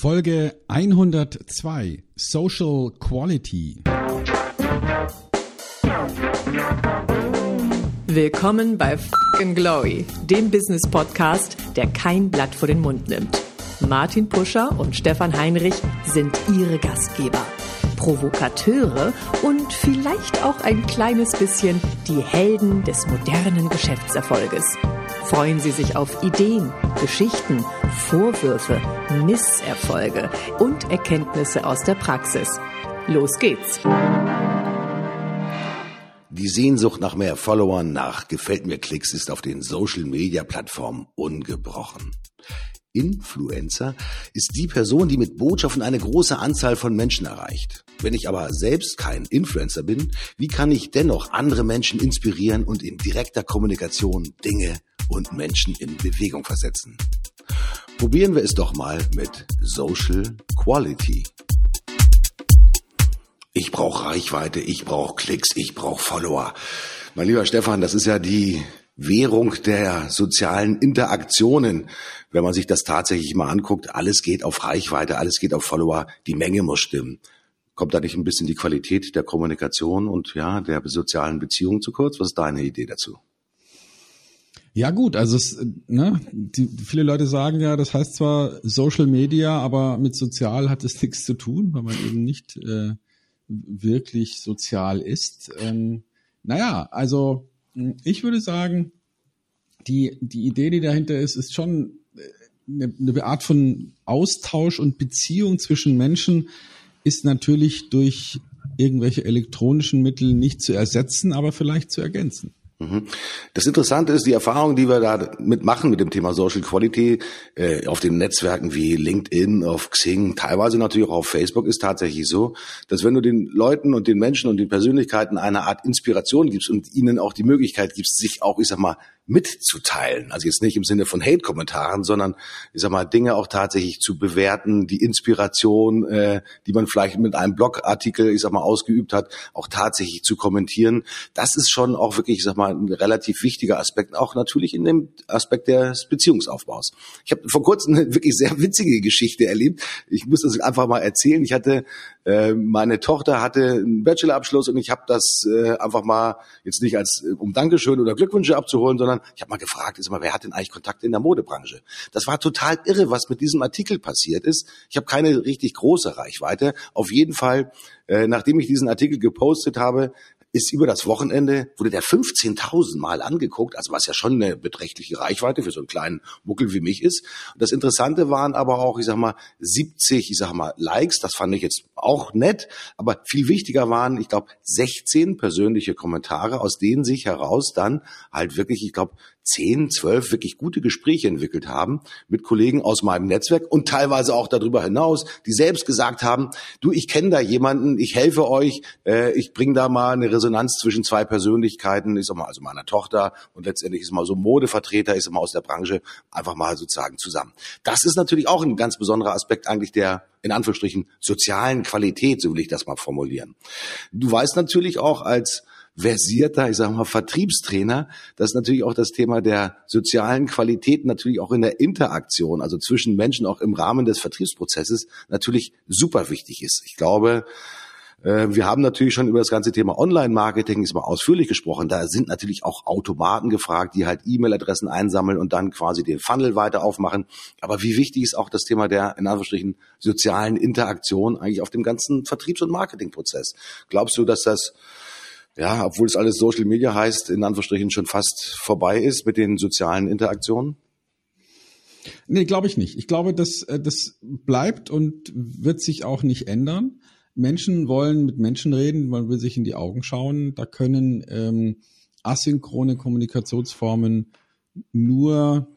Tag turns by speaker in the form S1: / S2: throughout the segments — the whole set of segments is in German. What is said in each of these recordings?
S1: Folge 102 Social Quality.
S2: Willkommen bei Fucking Glory, dem Business Podcast, der kein Blatt vor den Mund nimmt. Martin Puscher und Stefan Heinrich sind ihre Gastgeber. Provokateure und vielleicht auch ein kleines bisschen die Helden des modernen Geschäftserfolges. Freuen Sie sich auf Ideen, Geschichten, Vorwürfe, Misserfolge und Erkenntnisse aus der Praxis. Los geht's!
S3: Die Sehnsucht nach mehr Followern, nach Gefällt mir Klicks ist auf den Social Media Plattformen ungebrochen. Influencer ist die Person, die mit Botschaften eine große Anzahl von Menschen erreicht. Wenn ich aber selbst kein Influencer bin, wie kann ich dennoch andere Menschen inspirieren und in direkter Kommunikation Dinge und Menschen in Bewegung versetzen? Probieren wir es doch mal mit Social Quality. Ich brauche Reichweite, ich brauche Klicks, ich brauche Follower. Mein lieber Stefan, das ist ja die Währung der sozialen Interaktionen. Wenn man sich das tatsächlich mal anguckt, alles geht auf Reichweite, alles geht auf Follower, die Menge muss stimmen. Kommt da nicht ein bisschen die Qualität der Kommunikation und ja, der sozialen Beziehungen zu kurz? Was ist deine Idee dazu?
S1: Ja gut, also es, ne, die, viele Leute sagen ja, das heißt zwar Social Media, aber mit sozial hat es nichts zu tun, weil man eben nicht äh, wirklich sozial ist. Ähm, naja, also ich würde sagen, die, die Idee, die dahinter ist, ist schon eine, äh, eine Art von Austausch und Beziehung zwischen Menschen ist natürlich durch irgendwelche elektronischen Mittel nicht zu ersetzen, aber vielleicht zu ergänzen.
S3: Mhm. Das Interessante ist, die Erfahrung, die wir da mitmachen mit dem Thema Social Quality äh, auf den Netzwerken wie LinkedIn, auf Xing, teilweise natürlich auch auf Facebook, ist tatsächlich so, dass wenn du den Leuten und den Menschen und den Persönlichkeiten eine Art Inspiration gibst und ihnen auch die Möglichkeit gibst, sich auch, ich sag mal, mitzuteilen. Also jetzt nicht im Sinne von Hate-Kommentaren, sondern ich sag mal, Dinge auch tatsächlich zu bewerten, die Inspiration, äh, die man vielleicht mit einem Blogartikel, ich sag mal, ausgeübt hat, auch tatsächlich zu kommentieren. Das ist schon auch wirklich, ich sag mal, ein relativ wichtiger Aspekt, auch natürlich in dem Aspekt des Beziehungsaufbaus. Ich habe vor kurzem eine wirklich sehr witzige Geschichte erlebt. Ich muss das einfach mal erzählen. Ich hatte, äh, meine Tochter hatte einen Bachelorabschluss und ich habe das äh, einfach mal jetzt nicht als äh, um Dankeschön oder Glückwünsche abzuholen, sondern sondern ich habe mal gefragt, ist mal, wer hat denn eigentlich Kontakte in der Modebranche? Das war total irre, was mit diesem Artikel passiert ist. Ich habe keine richtig große Reichweite. Auf jeden Fall, äh, nachdem ich diesen Artikel gepostet habe, ist über das Wochenende, wurde der 15.000 Mal angeguckt, also was ja schon eine beträchtliche Reichweite für so einen kleinen Muckel wie mich ist. Und das Interessante waren aber auch, ich sag mal, 70, ich sag mal, Likes, das fand ich jetzt auch nett, aber viel wichtiger waren, ich glaube, 16 persönliche Kommentare, aus denen sich heraus dann halt wirklich, ich glaube, zehn, zwölf wirklich gute Gespräche entwickelt haben mit Kollegen aus meinem Netzwerk und teilweise auch darüber hinaus, die selbst gesagt haben, du, ich kenne da jemanden, ich helfe euch, äh, ich bringe da mal eine Resonanz zwischen zwei Persönlichkeiten, ich sag mal, also meiner Tochter und letztendlich ist mal so Modevertreter, ist mal aus der Branche, einfach mal sozusagen zusammen. Das ist natürlich auch ein ganz besonderer Aspekt eigentlich der in Anführungsstrichen sozialen Qualität, so will ich das mal formulieren. Du weißt natürlich auch als versierter, ich sage mal, Vertriebstrainer, dass natürlich auch das Thema der sozialen Qualität natürlich auch in der Interaktion, also zwischen Menschen auch im Rahmen des Vertriebsprozesses natürlich super wichtig ist. Ich glaube, wir haben natürlich schon über das ganze Thema Online-Marketing mal ausführlich gesprochen. Da sind natürlich auch Automaten gefragt, die halt E-Mail-Adressen einsammeln und dann quasi den Funnel weiter aufmachen. Aber wie wichtig ist auch das Thema der, in Anführungsstrichen, sozialen Interaktion eigentlich auf dem ganzen Vertriebs- und Marketingprozess? Glaubst du, dass das ja, obwohl es alles Social Media heißt, in Anführungsstrichen schon fast vorbei ist mit den sozialen Interaktionen?
S1: Nee, glaube ich nicht. Ich glaube, dass äh, das bleibt und wird sich auch nicht ändern. Menschen wollen mit Menschen reden, man will sich in die Augen schauen. Da können ähm, asynchrone Kommunikationsformen nur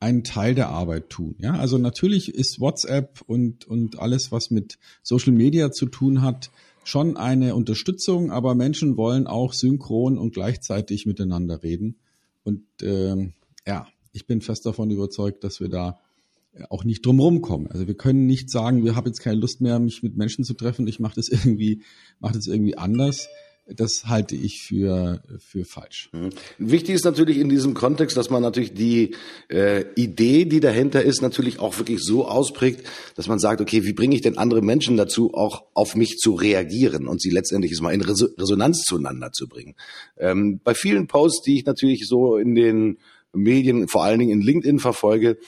S1: einen Teil der Arbeit tun. Ja, also natürlich ist WhatsApp und, und alles, was mit Social Media zu tun hat, schon eine Unterstützung, aber Menschen wollen auch synchron und gleichzeitig miteinander reden. Und ähm, ja, ich bin fest davon überzeugt, dass wir da auch nicht drumherum kommen. Also wir können nicht sagen, wir haben jetzt keine Lust mehr, mich mit Menschen zu treffen. Ich mache das irgendwie, mache das irgendwie anders. das halte ich für, für falsch. Mhm.
S3: Wichtig ist natürlich in diesem Kontext, dass man natürlich die äh, Idee, die dahinter ist, natürlich auch wirklich so ausprägt, dass man sagt, okay, wie bringe ich denn andere Menschen dazu, auch auf mich zu reagieren und sie letztendlich mal in Resonanz zueinander zu bringen. Ähm, bei vielen Posts, die ich natürlich so in den Medien, vor allen Dingen in LinkedIn verfolge,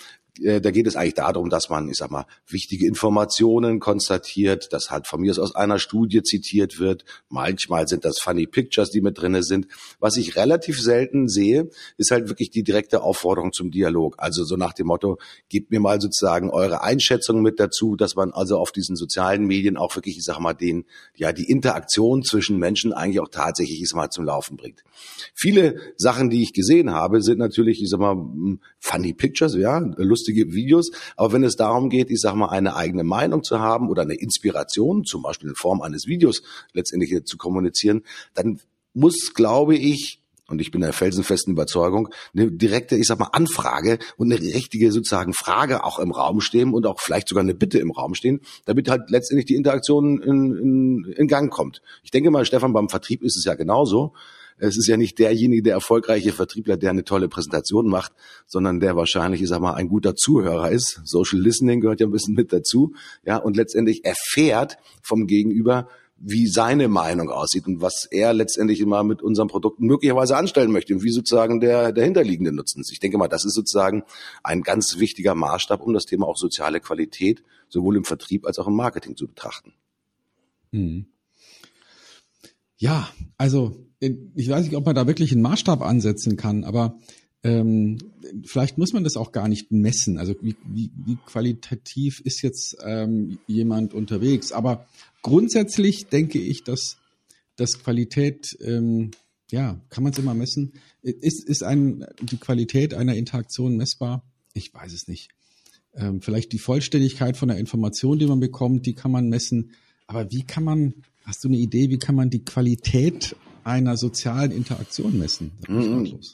S3: äh, da geht es eigentlich darum, dass man, ich sag mal, wichtige Informationen konstatiert, dass halt von mir aus einer Studie zitiert wird. Manchmal sind das funny Pictures, die mit drinne sind. Was ich relativ selten sehe, ist halt wirklich die direkte Aufforderung zum Dialog. Also so nach dem Motto, gebt mir mal sozusagen eure Einschätzung mit dazu, dass man also auf diesen sozialen Medien auch wirklich, ich sag mal, den, ja, die Interaktion zwischen Menschen eigentlich auch tatsächlich, ich sag mal, zum Laufen bringt. Viele Sachen, die ich gesehen habe, sind natürlich, ich sag mal, funny Pictures, ja, lustig lustige Videos. Aber wenn es darum geht, ich sag mal, eine eigene Meinung zu haben oder eine Inspiration, zum Beispiel in Form eines Videos letztendlich zu kommunizieren, dann muss, glaube ich, und ich bin der felsenfesten Überzeugung, eine direkte, ich sag mal, Anfrage und eine richtige sozusagen Frage auch im Raum stehen und auch vielleicht sogar eine Bitte im Raum stehen, damit halt letztendlich die Interaktion in, in, in Gang kommt. Ich denke mal, Stefan, beim Vertrieb ist es ja genauso. Es ist ja nicht derjenige, der erfolgreiche Vertriebler, der eine tolle Präsentation macht, sondern der wahrscheinlich, ich sag mal, ein guter Zuhörer ist. Social Listening gehört ja ein bisschen mit dazu, ja, und letztendlich erfährt vom Gegenüber, wie seine Meinung aussieht und was er letztendlich immer mit unseren Produkten möglicherweise anstellen möchte und wie sozusagen der, der hinterliegende Nutzen ist. Ich denke mal, das ist sozusagen ein ganz wichtiger Maßstab, um das Thema auch soziale Qualität sowohl im Vertrieb als auch im Marketing zu betrachten.
S1: Mhm. Ja, also ich weiß nicht, ob man da wirklich einen Maßstab ansetzen kann, aber ähm, vielleicht muss man das auch gar nicht messen. Also wie, wie, wie qualitativ ist jetzt ähm, jemand unterwegs? Aber grundsätzlich denke ich, dass, dass Qualität, ähm, ja, kann man es immer messen? Ist, ist ein, die Qualität einer Interaktion messbar? Ich weiß es nicht. Ähm, vielleicht die Vollständigkeit von der Information, die man bekommt, die kann man messen. Aber wie kann man, hast du eine Idee, wie kann man die Qualität einer sozialen Interaktion messen?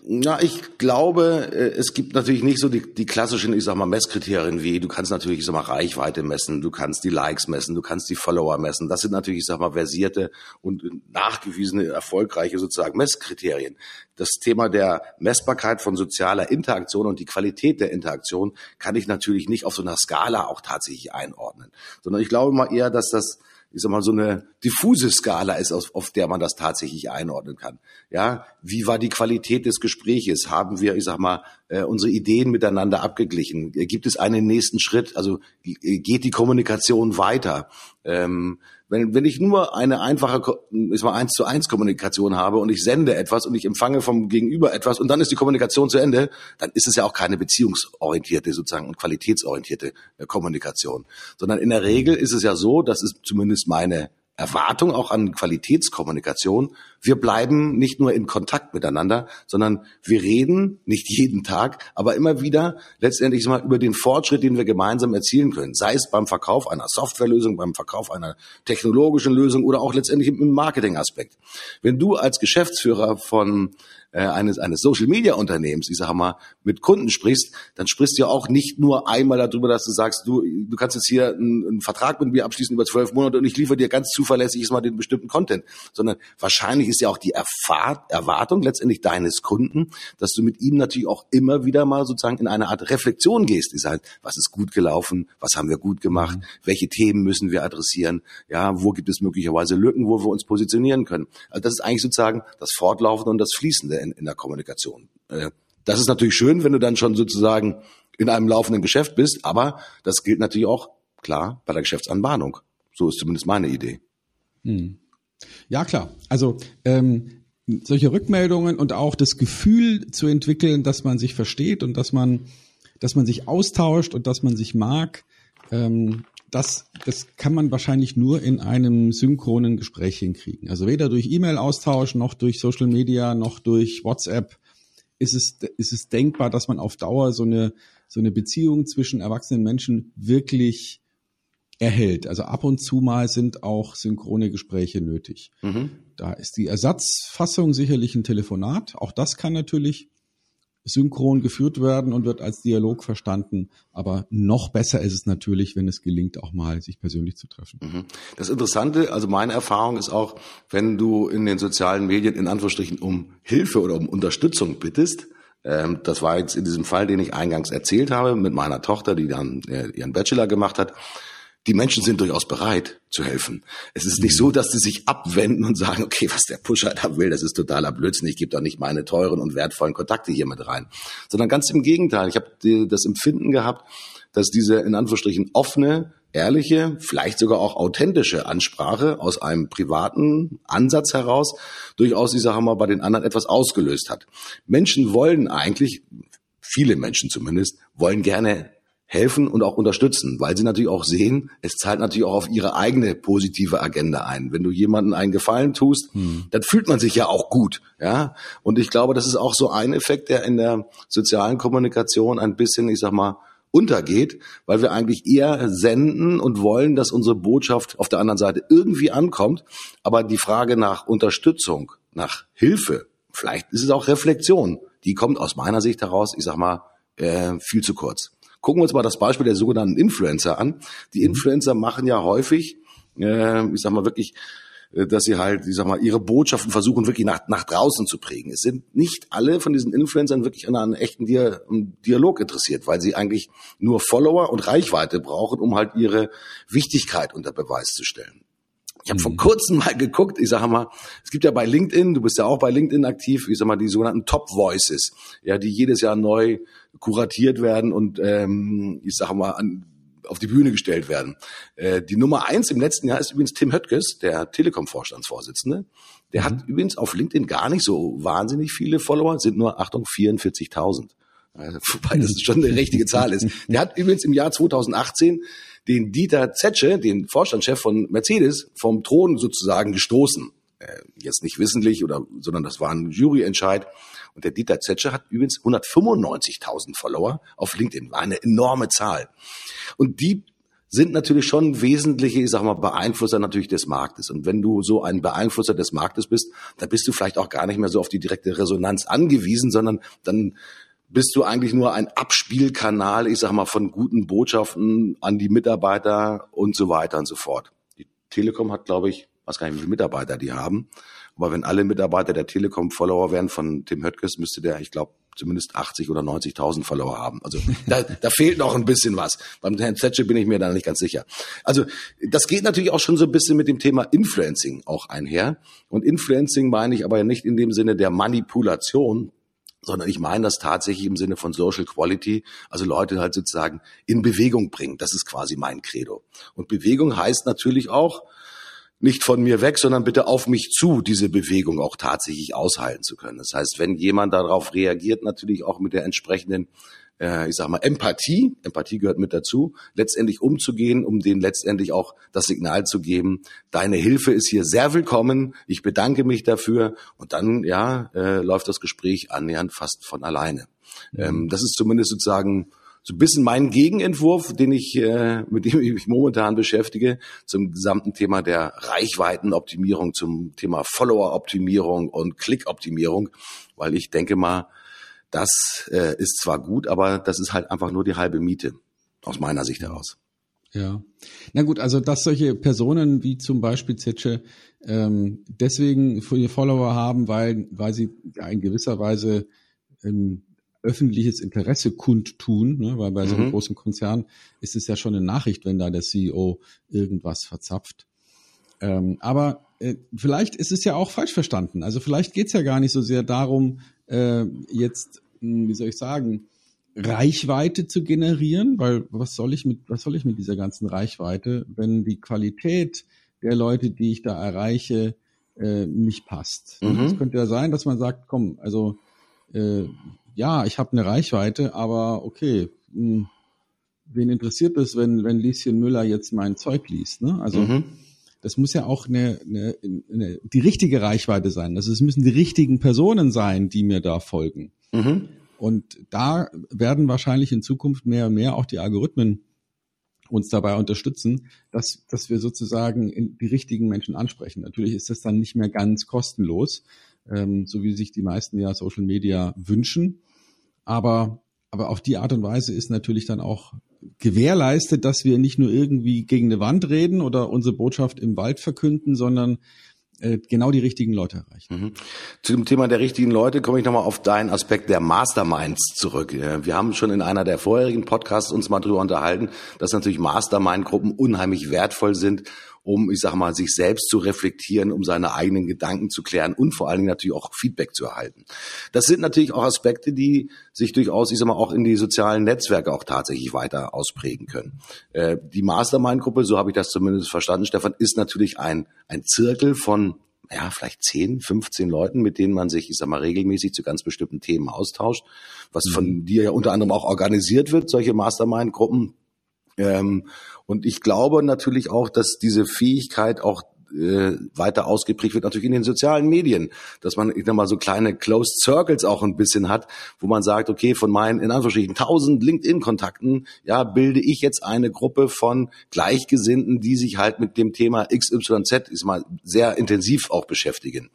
S3: Na, ich glaube, äh, es gibt natürlich nicht so die, die klassischen, ich sag mal, Messkriterien wie, du kannst natürlich, ich sag mal, Reichweite messen, du kannst die Likes messen, du kannst die Follower messen. Das sind natürlich, ich sag mal, versierte und nachgewiesene, erfolgreiche sozusagen Messkriterien. Das Thema der Messbarkeit von sozialer Interaktion und die Qualität der Interaktion kann ich natürlich nicht auf so einer Skala auch tatsächlich einordnen, sondern ich glaube mal eher, dass das ich sag mal, so eine diffuse Skala ist, auf, auf der man das tatsächlich einordnen kann. Ja, wie war die Qualität des Gespräches? Haben wir, ich sag mal, äh, unsere Ideen miteinander abgeglichen? Gibt es einen nächsten Schritt? Also geht die Kommunikation weiter? Ähm, wenn, wenn ich nur eine einfache, ist mal eins zu eins Kommunikation habe und ich sende etwas und ich empfange vom Gegenüber etwas und dann ist die Kommunikation zu Ende, dann ist es ja auch keine beziehungsorientierte sozusagen und qualitätsorientierte äh, Kommunikation, sondern in der Regel ist es ja so, das ist zumindest meine Erwartung auch an Qualitätskommunikation. Wir bleiben nicht nur in Kontakt miteinander, sondern wir reden nicht jeden Tag, aber immer wieder letztendlich mal über den Fortschritt, den wir gemeinsam erzielen können. Sei es beim Verkauf einer Softwarelösung, beim Verkauf einer technologischen Lösung oder auch letztendlich im Marketingaspekt. Wenn du als Geschäftsführer von äh, eines, eines Social Media Unternehmens, ich sage mal, mit Kunden sprichst, dann sprichst du ja auch nicht nur einmal darüber, dass du sagst, du, du kannst jetzt hier einen, einen Vertrag mit mir abschließen über zwölf Monate und ich liefere dir ganz zuverlässig mal den bestimmten Content, sondern wahrscheinlich ist ja auch die Erfahr Erwartung letztendlich deines Kunden, dass du mit ihm natürlich auch immer wieder mal sozusagen in eine Art Reflexion gehst. Ich sage, was ist gut gelaufen, was haben wir gut gemacht, mhm. welche Themen müssen wir adressieren, ja, wo gibt es möglicherweise Lücken, wo wir uns positionieren können. Also das ist eigentlich sozusagen das Fortlaufende und das Fließende in, in der Kommunikation. Äh, das ist natürlich schön, wenn du dann schon sozusagen in einem laufenden Geschäft bist, aber das gilt natürlich auch, klar, bei der Geschäftsanbahnung. So ist zumindest meine Idee.
S1: Hm. Ja, klar. Also ähm, solche Rückmeldungen und auch das Gefühl zu entwickeln, dass man sich versteht und dass man, dass man sich austauscht und dass man sich mag, ähm, das, das kann man wahrscheinlich nur in einem synchronen Gespräch hinkriegen. Also weder durch E-Mail-Austausch noch durch Social Media noch durch WhatsApp ist es, ist es denkbar, dass man auf Dauer so eine, so eine Beziehung zwischen erwachsenen Menschen wirklich erhält. Also ab und zu mal sind auch synchrone Gespräche nötig. Mhm. Da ist die Ersatzfassung sicherlich ein Telefonat. Auch das kann natürlich synchron geführt werden und wird als Dialog verstanden. Aber noch besser ist es natürlich, wenn es gelingt, auch mal sich persönlich zu treffen. Mhm.
S3: Das Interessante, also meine Erfahrung ist auch, wenn du in den sozialen Medien in Anführungsstrichen um Hilfe oder um Unterstützung bittest, ähm, das war jetzt in diesem Fall, den ich eingangs erzählt habe, mit meiner Tochter, die dann äh, ihren Bachelor gemacht hat die Menschen sind durchaus bereit zu helfen. Es ist nicht so, dass sie sich abwenden und sagen, okay, was der Pusher da will, das ist totaler Blödsinn, ich gebe doch nicht meine teuren und wertvollen Kontakte hier mit rein. Sondern ganz im Gegenteil. Ich habe das Empfinden gehabt, dass diese in Anführungsstrichen offene, ehrliche, vielleicht sogar auch authentische Ansprache aus einem privaten Ansatz heraus durchaus, ich sage mal, bei den anderen etwas ausgelöst hat. Menschen wollen eigentlich, viele Menschen zumindest, wollen gerne helfen und auch unterstützen, weil sie natürlich auch sehen, es zahlt natürlich auch auf ihre eigene positive Agenda ein. Wenn du jemanden einen Gefallen tust, hm. dann fühlt man sich ja auch gut, ja. Und ich glaube, das ist auch so ein Effekt, der in der sozialen Kommunikation ein bisschen, ich sag mal, untergeht, weil wir eigentlich eher senden und wollen, dass unsere Botschaft auf der anderen Seite irgendwie ankommt. Aber die Frage nach Unterstützung, nach Hilfe, vielleicht ist es auch Reflexion, die kommt aus meiner Sicht heraus, ich sag mal, äh, viel zu kurz. Gucken wir uns mal das Beispiel der sogenannten Influencer an. Die mhm. Influencer machen ja häufig, äh, ich sag mal wirklich, äh, dass sie halt, ich sag mal, ihre Botschaften versuchen wirklich nach, nach draußen zu prägen. Es sind nicht alle von diesen Influencern wirklich an einem echten Dialog interessiert, weil sie eigentlich nur Follower und Reichweite brauchen, um halt ihre Wichtigkeit unter Beweis zu stellen. Ich habe vor mhm. kurzem mal geguckt, ich sage mal, es gibt ja bei LinkedIn, du bist ja auch bei LinkedIn aktiv, ich sag mal, die sogenannten Top Voices, ja, die jedes Jahr neu kuratiert werden und ähm, ich sage mal an, auf die Bühne gestellt werden. Äh, die Nummer eins im letzten Jahr ist übrigens Tim Höttges, der Telekom-Vorstandsvorsitzende. Der mhm. hat übrigens auf LinkedIn gar nicht so wahnsinnig viele Follower, sind nur, Achtung, 44.000. Äh, wobei das schon eine richtige Zahl ist. Der hat übrigens im Jahr 2018 den Dieter Zetsche, den Vorstandschef von Mercedes, vom Thron sozusagen gestoßen. Äh, jetzt nicht wissentlich oder, sondern das war ein Juryentscheid. Und der Dieter Zetsche hat übrigens 195.000 Follower auf LinkedIn. War eine enorme Zahl. Und die sind natürlich schon wesentliche, ich sag mal, Beeinflusser natürlich des Marktes. Und wenn du so ein Beeinflusser des Marktes bist, dann bist du vielleicht auch gar nicht mehr so auf die direkte Resonanz angewiesen, sondern dann bist du eigentlich nur ein Abspielkanal, ich sag mal, von guten Botschaften an die Mitarbeiter und so weiter und so fort. Die Telekom hat, glaube ich, weiß gar nicht, wie viele Mitarbeiter die haben. Aber wenn alle Mitarbeiter der Telekom Follower wären von Tim Höttges, müsste der, ich glaube, zumindest 80 oder 90.000 Follower haben. Also da, da fehlt noch ein bisschen was. Beim Herrn Zetsche bin ich mir da nicht ganz sicher. Also das geht natürlich auch schon so ein bisschen mit dem Thema Influencing auch einher. Und Influencing meine ich aber nicht in dem Sinne der Manipulation, sondern ich meine das tatsächlich im Sinne von Social Quality, also Leute halt sozusagen in Bewegung bringen. Das ist quasi mein Credo. Und Bewegung heißt natürlich auch, nicht von mir weg, sondern bitte auf mich zu, diese Bewegung auch tatsächlich aushalten zu können. Das heißt, wenn jemand darauf reagiert, natürlich auch mit der entsprechenden äh, ich sag mal, Empathie, Empathie gehört mit dazu, letztendlich umzugehen, um denen letztendlich auch das Signal zu geben, deine Hilfe ist hier sehr willkommen, ich bedanke mich dafür und dann, ja, äh, läuft das Gespräch annähernd fast von alleine. Mhm. Ähm, das ist zumindest sozusagen so ein bisschen mein Gegenentwurf, den ich, äh, mit dem ich mich momentan beschäftige, zum gesamten Thema der Reichweitenoptimierung, zum Thema Follower-Optimierung und Klick-Optimierung, weil ich denke mal, das äh, ist zwar gut, aber das ist halt einfach nur die halbe Miete, aus meiner Sicht heraus.
S1: Ja, na gut, also dass solche Personen wie zum Beispiel Zetsche ähm, deswegen für ihr Follower haben, weil, weil sie ja in gewisser Weise ähm, öffentliches Interesse kundtun, ne? weil bei so einem mhm. großen Konzern ist es ja schon eine Nachricht, wenn da der CEO irgendwas verzapft. Ähm, aber äh, vielleicht ist es ja auch falsch verstanden. Also vielleicht geht es ja gar nicht so sehr darum, äh, jetzt wie soll ich sagen, Reichweite zu generieren, weil was soll ich mit, was soll ich mit dieser ganzen Reichweite, wenn die Qualität der Leute, die ich da erreiche, äh, nicht passt. Mhm. Es könnte ja sein, dass man sagt, komm, also äh, ja, ich habe eine Reichweite, aber okay, mh, hm, wen interessiert es, wenn, wenn Lieschen Müller jetzt mein Zeug liest? Ne? Also mhm. Das muss ja auch eine, eine, eine, die richtige Reichweite sein. Also es müssen die richtigen Personen sein, die mir da folgen. Mhm. Und da werden wahrscheinlich in Zukunft mehr und mehr auch die Algorithmen uns dabei unterstützen, dass, dass wir sozusagen die richtigen Menschen ansprechen. Natürlich ist das dann nicht mehr ganz kostenlos, ähm, so wie sich die meisten ja Social Media wünschen. Aber, aber auf die Art und Weise ist natürlich dann auch gewährleistet, dass wir nicht nur irgendwie gegen eine Wand reden oder unsere Botschaft im Wald verkünden, sondern äh, genau die richtigen Leute erreichen. Mhm.
S3: Zu dem Thema der richtigen Leute komme ich nochmal auf deinen Aspekt der Masterminds zurück. Wir haben schon in einer der vorherigen Podcasts uns mal drüber unterhalten, dass natürlich Mastermind-Gruppen unheimlich wertvoll sind um, ich sage mal, sich selbst zu reflektieren, um seine eigenen Gedanken zu klären und vor allen Dingen natürlich auch Feedback zu erhalten. Das sind natürlich auch Aspekte, die sich durchaus, ich sag mal, auch in die sozialen Netzwerke auch tatsächlich weiter ausprägen können. Äh, die Mastermind-Gruppe, so habe ich das zumindest verstanden, Stefan, ist natürlich ein, ein Zirkel von ja, vielleicht 10, 15 Leuten, mit denen man sich, ich sag mal, regelmäßig zu ganz bestimmten Themen austauscht, was von mhm. dir ja unter anderem auch organisiert wird, solche Mastermind-Gruppen. Ähm, und ich glaube natürlich auch, dass diese Fähigkeit auch äh, weiter ausgeprägt wird natürlich in den sozialen Medien, dass man ich sag mal so kleine Closed Circles auch ein bisschen hat, wo man sagt, okay, von meinen in Anführungsstrichen tausend LinkedIn-Kontakten, ja, bilde ich jetzt eine Gruppe von Gleichgesinnten, die sich halt mit dem Thema XYZ ist mal sehr intensiv auch beschäftigen.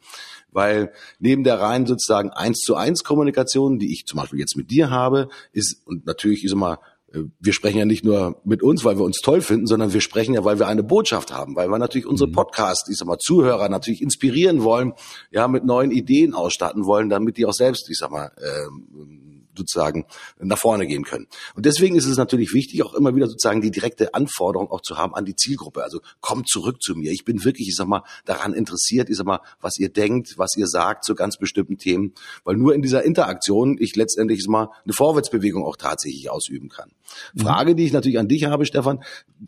S3: Weil neben der rein sozusagen eins zu eins Kommunikation, die ich zum Beispiel jetzt mit dir habe, ist und natürlich ist immer wir sprechen ja nicht nur mit uns, weil wir uns toll finden, sondern wir sprechen ja, weil wir eine Botschaft haben, weil wir natürlich unsere mhm. Podcast, ich sag mal, Zuhörer natürlich inspirieren wollen, ja, mit neuen Ideen ausstatten wollen, damit die auch selbst, ich sag mal, äh, sozusagen nach vorne gehen können. Und deswegen ist es natürlich wichtig, auch immer wieder sozusagen die direkte Anforderung auch zu haben an die Zielgruppe. Also kommt zurück zu mir. Ich bin wirklich, ich sag mal, daran interessiert, ich sag mal, was ihr denkt, was ihr sagt zu ganz bestimmten Themen, weil nur in dieser Interaktion ich letztendlich ich sag mal eine Vorwärtsbewegung auch tatsächlich ausüben kann. Mhm. Frage, die ich natürlich an dich habe, Stefan.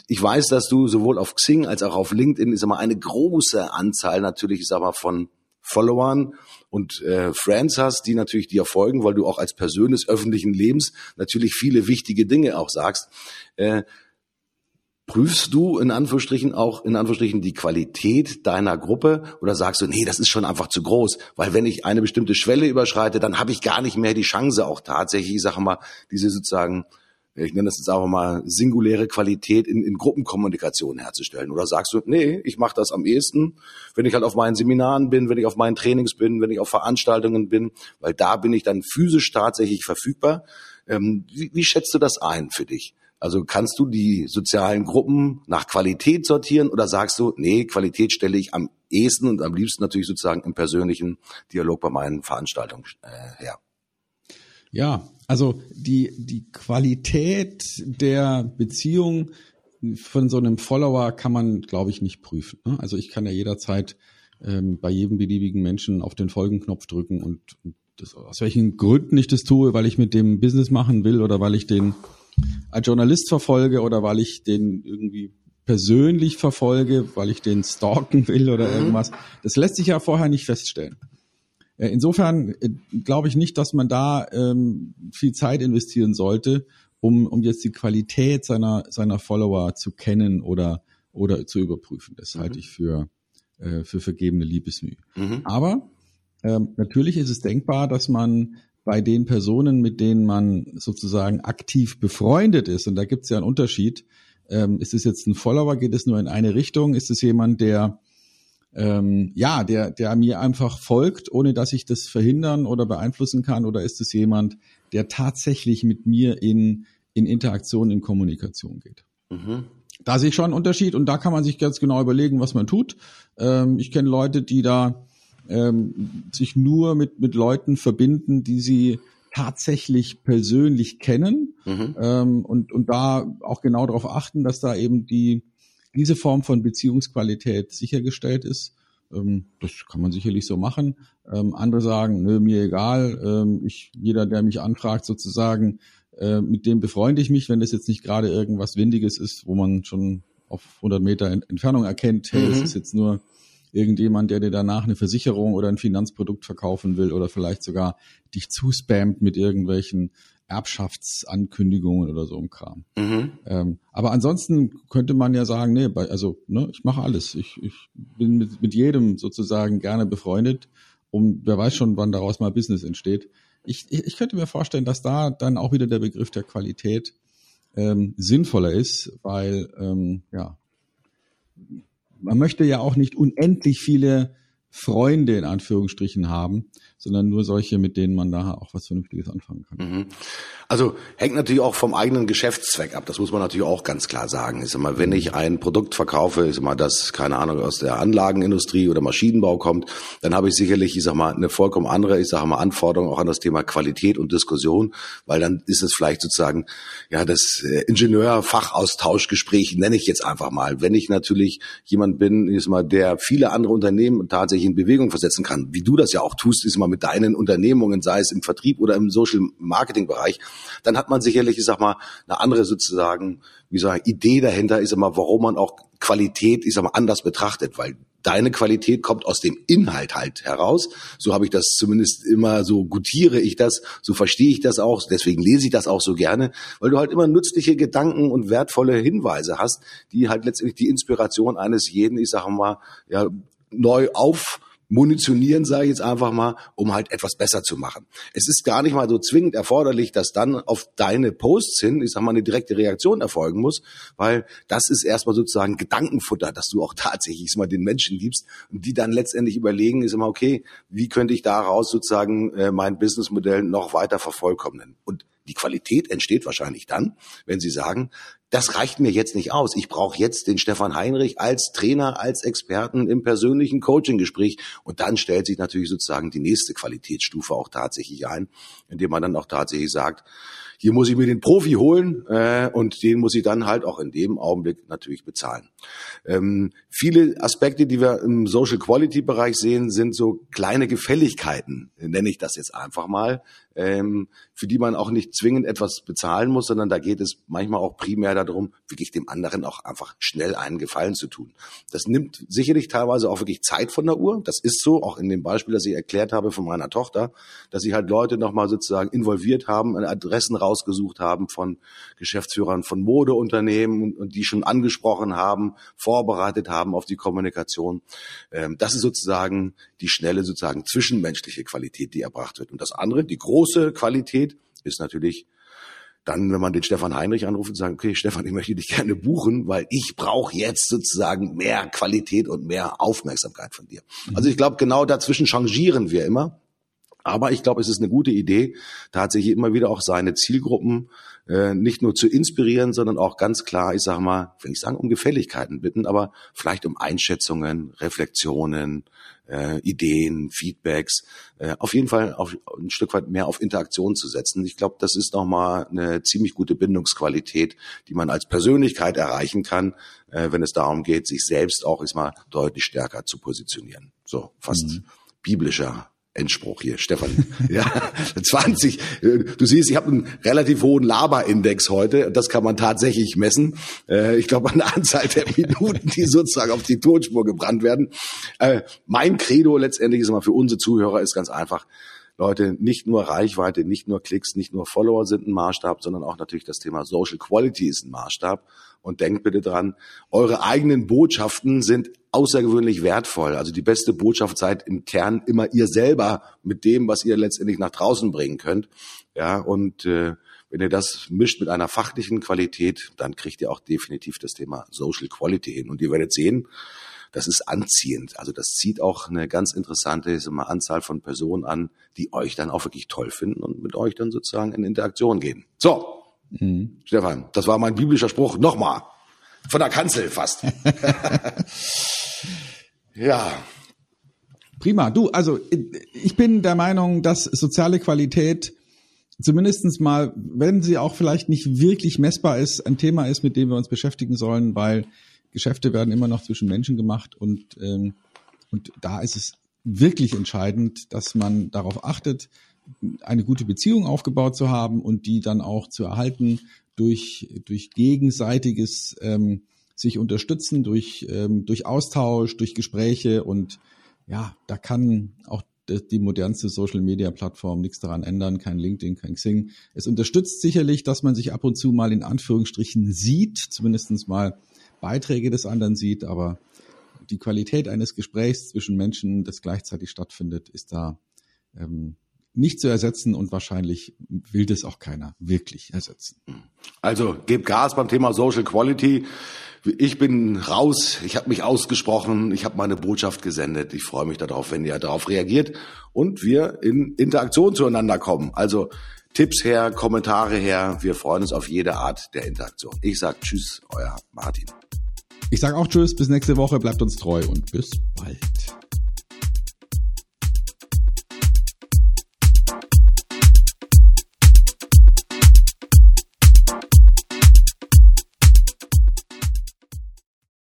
S3: Ich weiß, dass du sowohl auf Xing als auch auf LinkedIn, ich sag mal, eine große Anzahl natürlich, ich sag mal, von Followern und äh, Friends hast, die natürlich dir folgen, weil du auch als Person des öffentlichen Lebens natürlich viele wichtige Dinge auch sagst. Äh, prüfst du in Anführungsstrichen auch in Anführungsstrichen die Qualität deiner Gruppe oder sagst du, nee, das ist schon einfach zu groß, weil wenn ich eine bestimmte Schwelle überschreite, dann habe ich gar nicht mehr die Chance auch tatsächlich, ich sage mal, diese sozusagen ich nenne das jetzt einfach mal singuläre Qualität in, in Gruppenkommunikation herzustellen? Oder sagst du, nee, ich mache das am ehesten, wenn ich halt auf meinen Seminaren bin, wenn ich auf meinen Trainings bin, wenn ich auf Veranstaltungen bin, weil da bin ich dann physisch tatsächlich verfügbar. Ähm, wie, wie schätzt du das ein für dich? Also kannst du die sozialen Gruppen nach Qualität sortieren oder sagst du, nee, Qualität stelle ich am ehesten und am liebsten natürlich sozusagen im persönlichen Dialog bei meinen Veranstaltungen äh, her?
S1: Ja, also die, die Qualität der Beziehung von so einem Follower kann man, glaube ich, nicht prüfen. Ne? Also ich kann ja jederzeit ähm, bei jedem beliebigen Menschen auf den Folgenknopf drücken und, und das, aus welchen Gründen ich das tue, weil ich mit dem Business machen will oder weil ich den als Journalist verfolge oder weil ich den irgendwie persönlich verfolge, weil ich den stalken will oder mhm. irgendwas. Das lässt sich ja vorher nicht feststellen. Äh, insofern äh, glaube ich nicht, dass man da ähm, viel Zeit investieren sollte, um, um jetzt die Qualität seiner, seiner Follower zu kennen oder, oder zu überprüfen. Das mhm. halte ich für, äh, für vergebene Liebesmühe. Mhm. Aber ähm, natürlich ist es denkbar, dass man bei den Personen, mit denen man sozusagen aktiv befreundet ist, und da gibt es ja einen Unterschied, ähm, ist es jetzt ein Follower, geht es nur in eine Richtung, ist es jemand, der ähm, ja, der, der mir einfach folgt, ohne dass ich das verhindern oder beeinflussen kann? Oder ist es jemand, der tatsächlich mit mir in, in Interaktion, in Kommunikation geht? Mhm. Da sehe ich schon einen Unterschied und da kann man sich ganz genau überlegen, was man tut. Ähm, ich kenne Leute, die da ähm, sich nur mit, mit Leuten verbinden, die sie tatsächlich persönlich kennen mhm. ähm, und, und da auch genau darauf achten, dass da eben die, diese Form von Beziehungsqualität sichergestellt ist. Ähm, das kann man sicherlich so machen. Ähm, andere sagen, nö, mir egal. Ähm, ich, jeder, der mich anfragt, sozusagen, äh, mit dem befreunde ich mich, wenn das jetzt nicht gerade irgendwas Windiges ist, wo man schon auf 100 Meter Entfernung erkennt, hey, mhm. das ist jetzt nur irgendjemand, der dir danach eine Versicherung oder ein Finanzprodukt verkaufen will oder vielleicht sogar dich zuspammt mit irgendwelchen Erbschaftsankündigungen oder so im Kram. Mhm. Ähm, aber ansonsten könnte man ja sagen, nee, also ne, ich mache alles. Ich, ich bin mit, mit jedem sozusagen gerne befreundet und wer weiß schon, wann daraus mal Business entsteht. Ich, ich, ich könnte mir vorstellen, dass da dann auch wieder der Begriff der Qualität ähm, sinnvoller ist, weil ähm, ja man möchte ja auch nicht unendlich viele Freunde in Anführungsstrichen haben, sondern nur solche, mit denen man da auch was Vernünftiges anfangen kann. Mhm.
S3: Also hängt natürlich auch vom eigenen Geschäftszweck ab. Das muss man natürlich auch ganz klar sagen. Ich sag mal, wenn ich ein Produkt verkaufe, sag mal, das keine Ahnung aus der Anlagenindustrie oder Maschinenbau kommt, dann habe ich sicherlich, ich sag mal, eine vollkommen andere, ich sage mal, Anforderung auch an das Thema Qualität und Diskussion, weil dann ist es vielleicht sozusagen ja das äh, Ingenieur-Fachaustauschgespräch nenne ich jetzt einfach mal. Wenn ich natürlich jemand bin, ist mal, der viele andere Unternehmen tatsächlich in Bewegung versetzen kann, wie du das ja auch tust, ist mal mit deinen Unternehmungen, sei es im Vertrieb oder im Social Marketing Bereich, dann hat man sicherlich, ich sag mal, eine andere sozusagen, wie sag ich, Idee dahinter ist immer, warum man auch Qualität, ich sag mal, anders betrachtet, weil deine Qualität kommt aus dem Inhalt halt heraus. So habe ich das zumindest immer, so gutiere ich das, so verstehe ich das auch, deswegen lese ich das auch so gerne, weil du halt immer nützliche Gedanken und wertvolle Hinweise hast, die halt letztendlich die Inspiration eines jeden, ich sage mal, ja, neu auf munitionieren, sage ich jetzt einfach mal, um halt etwas besser zu machen. Es ist gar nicht mal so zwingend erforderlich, dass dann auf deine Posts hin, ich sag mal, eine direkte Reaktion erfolgen muss, weil das ist erstmal sozusagen Gedankenfutter, dass du auch tatsächlich mal den Menschen gibst und die dann letztendlich überlegen, ist immer okay, wie könnte ich daraus sozusagen äh, mein Businessmodell noch weiter vervollkommnen? Und die Qualität entsteht wahrscheinlich dann, wenn Sie sagen, das reicht mir jetzt nicht aus. Ich brauche jetzt den Stefan Heinrich als Trainer, als Experten im persönlichen Coaching-Gespräch. Und dann stellt sich natürlich sozusagen die nächste Qualitätsstufe auch tatsächlich ein, indem man dann auch tatsächlich sagt, hier muss ich mir den Profi holen äh, und den muss ich dann halt auch in dem Augenblick natürlich bezahlen. Ähm, viele Aspekte, die wir im Social Quality Bereich sehen, sind so kleine Gefälligkeiten, nenne ich das jetzt einfach mal, ähm, für die man auch nicht zwingend etwas bezahlen muss, sondern da geht es manchmal auch primär darum, wirklich dem anderen auch einfach schnell einen Gefallen zu tun. Das nimmt sicherlich teilweise auch wirklich Zeit von der Uhr. Das ist so, auch in dem Beispiel, das ich erklärt habe von meiner Tochter, dass sie halt Leute nochmal sozusagen involviert haben, Adressen rausgesucht haben von Geschäftsführern von Modeunternehmen und, und die schon angesprochen haben, vorbereitet haben auf die Kommunikation. Ähm, das ist sozusagen die schnelle sozusagen zwischenmenschliche Qualität, die erbracht wird. Und das andere, die große Qualität, ist natürlich dann, wenn man den Stefan Heinrich anruft und sagt, okay, Stefan, ich möchte dich gerne buchen, weil ich brauche jetzt sozusagen mehr Qualität und mehr Aufmerksamkeit von dir. Also ich glaube, genau dazwischen changieren wir immer. Aber ich glaube, es ist eine gute Idee, tatsächlich immer wieder auch seine Zielgruppen äh, nicht nur zu inspirieren, sondern auch ganz klar, ich sage mal, wenn ich sagen, um Gefälligkeiten bitten, aber vielleicht um Einschätzungen, Reflexionen, äh, Ideen, Feedbacks, äh, auf jeden Fall auf, ein Stück weit mehr auf Interaktion zu setzen. Ich glaube, das ist nochmal eine ziemlich gute Bindungsqualität, die man als Persönlichkeit erreichen kann, äh, wenn es darum geht, sich selbst auch ist mal deutlich stärker zu positionieren. So fast mhm. biblischer Endspruch hier, Stefan. Ja, 20. Du siehst, ich habe einen relativ hohen Laberindex heute. Das kann man tatsächlich messen. Äh, ich glaube, an der Anzahl der Minuten, die sozusagen auf die Tonspur gebrannt werden. Äh, mein Credo letztendlich ist immer für unsere Zuhörer ist ganz einfach. Leute, nicht nur Reichweite, nicht nur Klicks, nicht nur Follower sind ein Maßstab, sondern auch natürlich das Thema Social Quality ist ein Maßstab. Und denkt bitte dran, eure eigenen Botschaften sind außergewöhnlich wertvoll. Also die beste Botschaft seid im Kern immer ihr selber mit dem, was ihr letztendlich nach draußen bringen könnt. Ja, und äh, wenn ihr das mischt mit einer fachlichen Qualität, dann kriegt ihr auch definitiv das Thema Social Quality hin. Und ihr werdet sehen, das ist anziehend. Also das zieht auch eine ganz interessante mal, Anzahl von Personen an, die euch dann auch wirklich toll finden und mit euch dann sozusagen in Interaktion gehen. So, Mhm. Stefan, das war mein biblischer Spruch. Nochmal. Von der Kanzel fast.
S1: ja. Prima. Du, also ich bin der Meinung, dass soziale Qualität zumindestens mal, wenn sie auch vielleicht nicht wirklich messbar ist, ein Thema ist, mit dem wir uns beschäftigen sollen, weil Geschäfte werden immer noch zwischen Menschen gemacht und, ähm, und da ist es wirklich entscheidend, dass man darauf achtet, eine gute Beziehung aufgebaut zu haben und die dann auch zu erhalten durch, durch gegenseitiges ähm, sich unterstützen, durch, ähm, durch Austausch, durch Gespräche und ja, da kann auch die modernste Social-Media-Plattform nichts daran ändern, kein LinkedIn, kein Xing. Es unterstützt sicherlich, dass man sich ab und zu mal in Anführungsstrichen sieht, zumindestens mal Beiträge des anderen sieht, aber die Qualität eines Gesprächs zwischen Menschen, das gleichzeitig stattfindet, ist da ähm, nicht zu ersetzen und wahrscheinlich will das auch keiner wirklich ersetzen.
S3: Also gebt Gas beim Thema Social Quality. Ich bin raus, ich habe mich ausgesprochen, ich habe meine Botschaft gesendet. Ich freue mich darauf, wenn ihr darauf reagiert und wir in Interaktion zueinander kommen. Also Tipps her, Kommentare her. Wir freuen uns auf jede Art der Interaktion. Ich sage Tschüss, euer Martin.
S1: Ich sage auch Tschüss, bis nächste Woche, bleibt uns treu und bis bald.